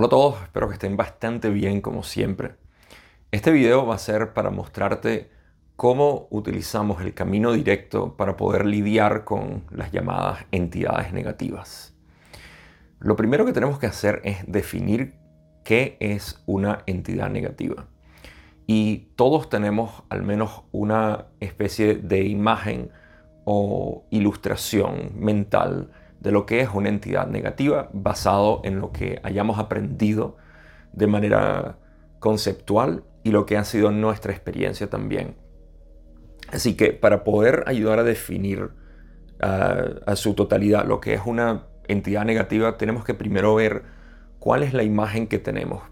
Hola a todos, espero que estén bastante bien como siempre. Este video va a ser para mostrarte cómo utilizamos el camino directo para poder lidiar con las llamadas entidades negativas. Lo primero que tenemos que hacer es definir qué es una entidad negativa. Y todos tenemos al menos una especie de imagen o ilustración mental de lo que es una entidad negativa basado en lo que hayamos aprendido de manera conceptual y lo que ha sido nuestra experiencia también. Así que para poder ayudar a definir a su totalidad lo que es una entidad negativa, tenemos que primero ver cuál es la imagen que tenemos.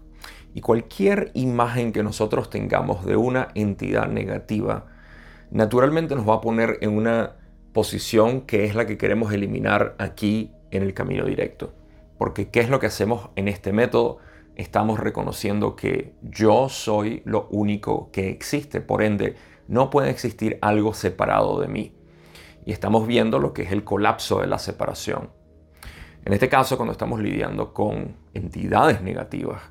Y cualquier imagen que nosotros tengamos de una entidad negativa, naturalmente nos va a poner en una posición que es la que queremos eliminar aquí en el camino directo. Porque ¿qué es lo que hacemos en este método? Estamos reconociendo que yo soy lo único que existe, por ende no puede existir algo separado de mí. Y estamos viendo lo que es el colapso de la separación. En este caso, cuando estamos lidiando con entidades negativas,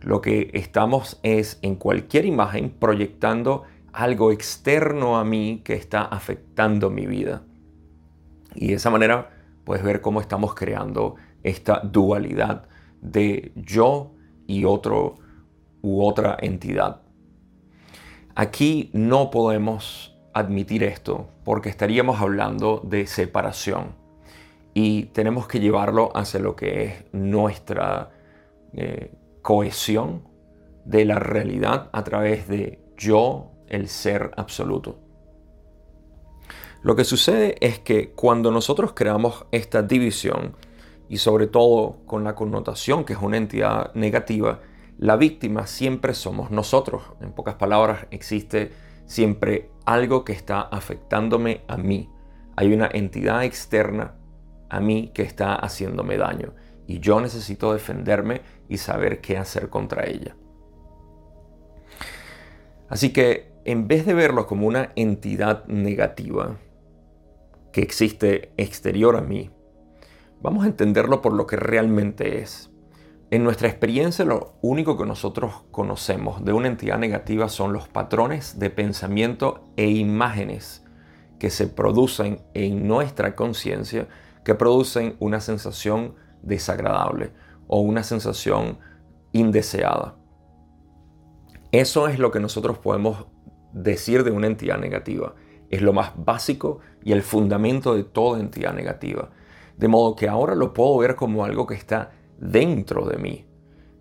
lo que estamos es en cualquier imagen proyectando algo externo a mí que está afectando mi vida. Y de esa manera puedes ver cómo estamos creando esta dualidad de yo y otro u otra entidad. Aquí no podemos admitir esto porque estaríamos hablando de separación y tenemos que llevarlo hacia lo que es nuestra eh, cohesión de la realidad a través de yo, el ser absoluto. Lo que sucede es que cuando nosotros creamos esta división, y sobre todo con la connotación que es una entidad negativa, la víctima siempre somos nosotros. En pocas palabras, existe siempre algo que está afectándome a mí. Hay una entidad externa a mí que está haciéndome daño y yo necesito defenderme y saber qué hacer contra ella. Así que en vez de verlo como una entidad negativa, que existe exterior a mí, vamos a entenderlo por lo que realmente es. En nuestra experiencia lo único que nosotros conocemos de una entidad negativa son los patrones de pensamiento e imágenes que se producen en nuestra conciencia que producen una sensación desagradable o una sensación indeseada. Eso es lo que nosotros podemos decir de una entidad negativa es lo más básico y el fundamento de toda entidad negativa. De modo que ahora lo puedo ver como algo que está dentro de mí,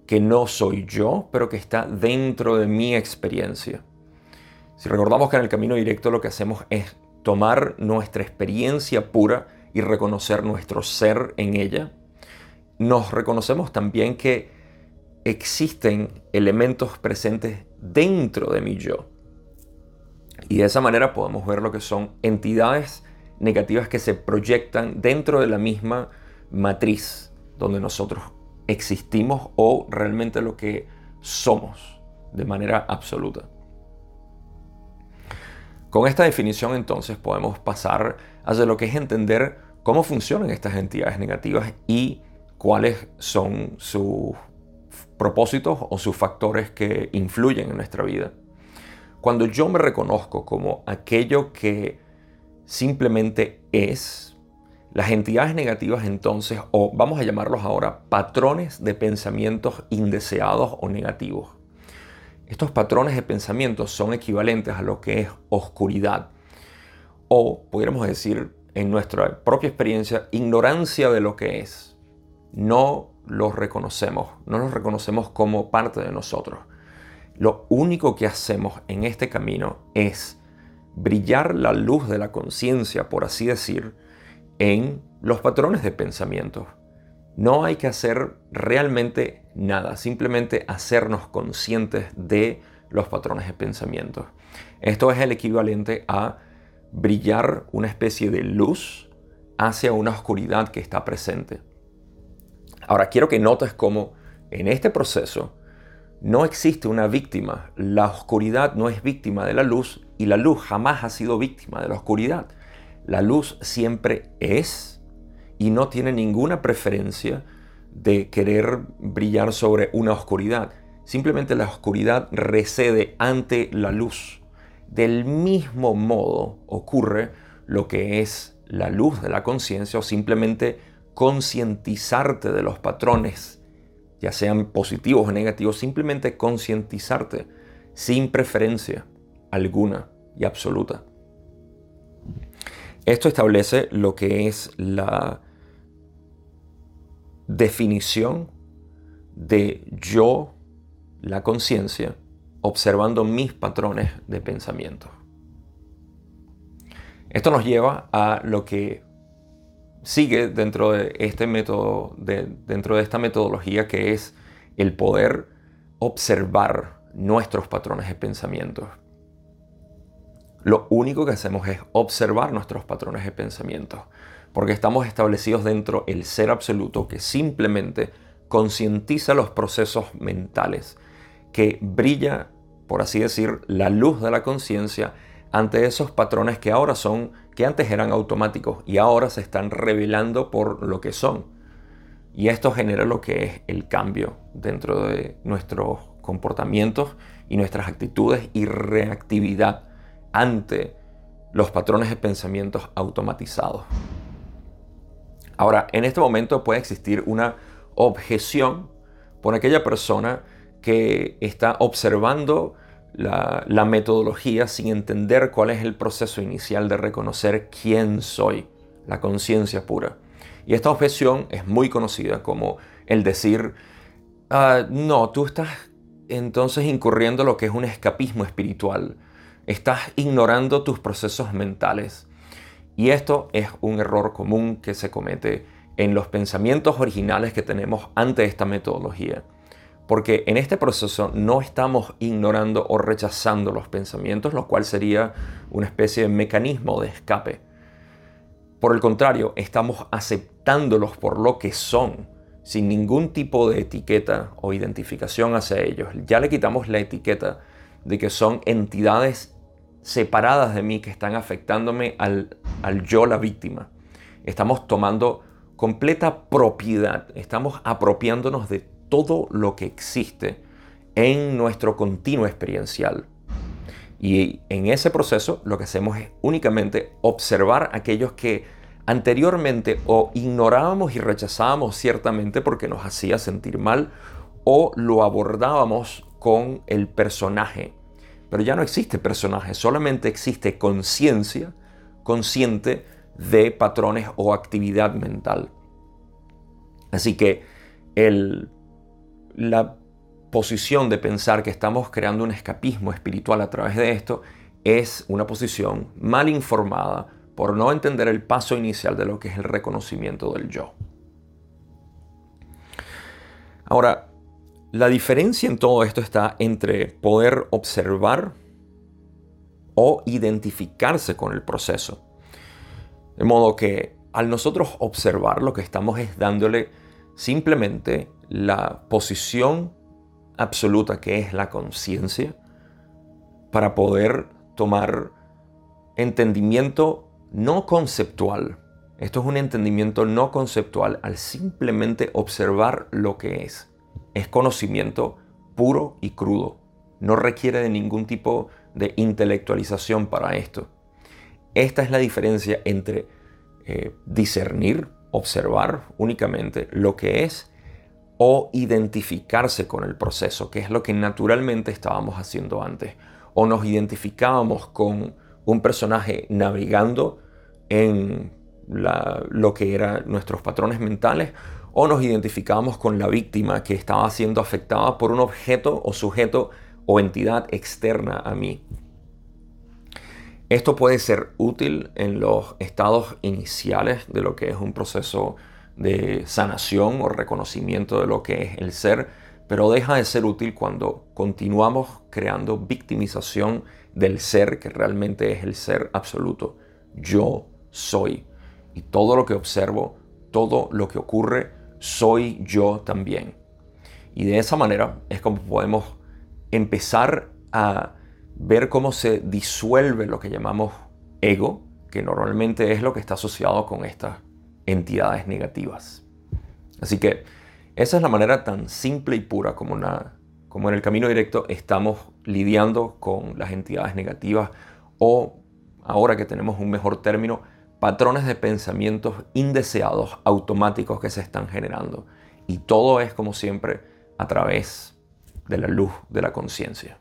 que no soy yo, pero que está dentro de mi experiencia. Si recordamos que en el camino directo lo que hacemos es tomar nuestra experiencia pura y reconocer nuestro ser en ella, nos reconocemos también que existen elementos presentes dentro de mi yo y de esa manera podemos ver lo que son entidades negativas que se proyectan dentro de la misma matriz donde nosotros existimos o realmente lo que somos de manera absoluta. Con esta definición entonces podemos pasar hacia lo que es entender cómo funcionan estas entidades negativas y cuáles son sus propósitos o sus factores que influyen en nuestra vida. Cuando yo me reconozco como aquello que simplemente es, las entidades negativas entonces, o vamos a llamarlos ahora, patrones de pensamientos indeseados o negativos. Estos patrones de pensamientos son equivalentes a lo que es oscuridad, o podríamos decir en nuestra propia experiencia, ignorancia de lo que es. No los reconocemos, no los reconocemos como parte de nosotros. Lo único que hacemos en este camino es brillar la luz de la conciencia, por así decir, en los patrones de pensamiento. No hay que hacer realmente nada, simplemente hacernos conscientes de los patrones de pensamiento. Esto es el equivalente a brillar una especie de luz hacia una oscuridad que está presente. Ahora quiero que notes cómo en este proceso no existe una víctima. La oscuridad no es víctima de la luz y la luz jamás ha sido víctima de la oscuridad. La luz siempre es y no tiene ninguna preferencia de querer brillar sobre una oscuridad. Simplemente la oscuridad recede ante la luz. Del mismo modo ocurre lo que es la luz de la conciencia o simplemente concientizarte de los patrones, ya sean positivos o negativos, simplemente concientizarte sin preferencia alguna y absoluta. Esto establece lo que es la definición de yo, la conciencia, observando mis patrones de pensamiento. Esto nos lleva a lo que sigue dentro de este método, dentro de esta metodología que es el poder observar nuestros patrones de pensamiento. Lo único que hacemos es observar nuestros patrones de pensamiento, porque estamos establecidos dentro del ser absoluto que simplemente concientiza los procesos mentales, que brilla, por así decir, la luz de la conciencia ante esos patrones que ahora son, que antes eran automáticos y ahora se están revelando por lo que son. Y esto genera lo que es el cambio dentro de nuestros comportamientos y nuestras actitudes y reactividad ante los patrones de pensamientos automatizados. Ahora, en este momento puede existir una objeción por aquella persona que está observando la, metodología sin entender cuál es el proceso inicial de reconocer quién soy, la conciencia pura. Y esta objeción es muy conocida como el decir, ah, no, tú estás entonces incurriendo lo que es un escapismo espiritual. Estás ignorando tus procesos mentales. Y esto es un error común que se comete en los pensamientos originales que tenemos ante esta metodología. Porque en este proceso no estamos ignorando o rechazando los pensamientos, lo cual sería una especie de mecanismo de escape. Por el contrario, estamos aceptándolos por lo que son, sin ningún tipo de etiqueta o identificación hacia ellos. Ya le quitamos la etiqueta de que son entidades separadas de mí que están afectándome al, al yo, la víctima. Estamos tomando completa propiedad, estamos apropiándonos de todo lo que existe en nuestro continuo experiencial. Y en ese proceso lo que hacemos es únicamente observar aquellos que anteriormente o ignorábamos y rechazábamos ciertamente porque nos hacía sentir mal o lo abordábamos con el personaje. Pero ya no existe personaje, solamente existe conciencia consciente de patrones o actividad mental. Así que el la posición de pensar que estamos creando un escapismo espiritual a través de esto es una posición mal informada por no entender el paso inicial de lo que es el reconocimiento del yo. Ahora, la diferencia en todo esto está entre poder observar o identificarse con el proceso. De modo que al nosotros observar lo que estamos es dándole simplemente la posición absoluta que es la conciencia para poder tomar entendimiento no conceptual. Esto es un entendimiento no conceptual al simplemente observar lo que es. Es conocimiento puro y crudo. No requiere de ningún tipo de intelectualización para esto. Esta es la diferencia entre eh, discernir, observar únicamente lo que es o identificarse con el proceso, que es lo que naturalmente estábamos haciendo antes. O nos identificábamos con un personaje navegando en lo que eran nuestros patrones mentales, o nos identificábamos con la víctima que estaba siendo afectada por un objeto o sujeto o entidad externa a mí. Esto puede ser útil en los estados iniciales de lo que es un proceso de sanación o reconocimiento de lo que es el ser, pero deja de ser útil cuando continuamos creando victimización del ser que realmente es el ser absoluto. Yo soy. Y todo lo que observo, todo lo que ocurre, soy yo también. Y de esa manera es como podemos empezar a ver cómo se disuelve lo que llamamos ego, que normalmente es lo que está asociado con estas entidades negativas. Así que esa es la manera tan simple y pura como, una, como en el camino directo estamos lidiando con las entidades negativas o, ahora que tenemos un mejor término, patrones de pensamientos indeseados automáticos que se están generando. Y todo es, como siempre, a través de la luz de la conciencia.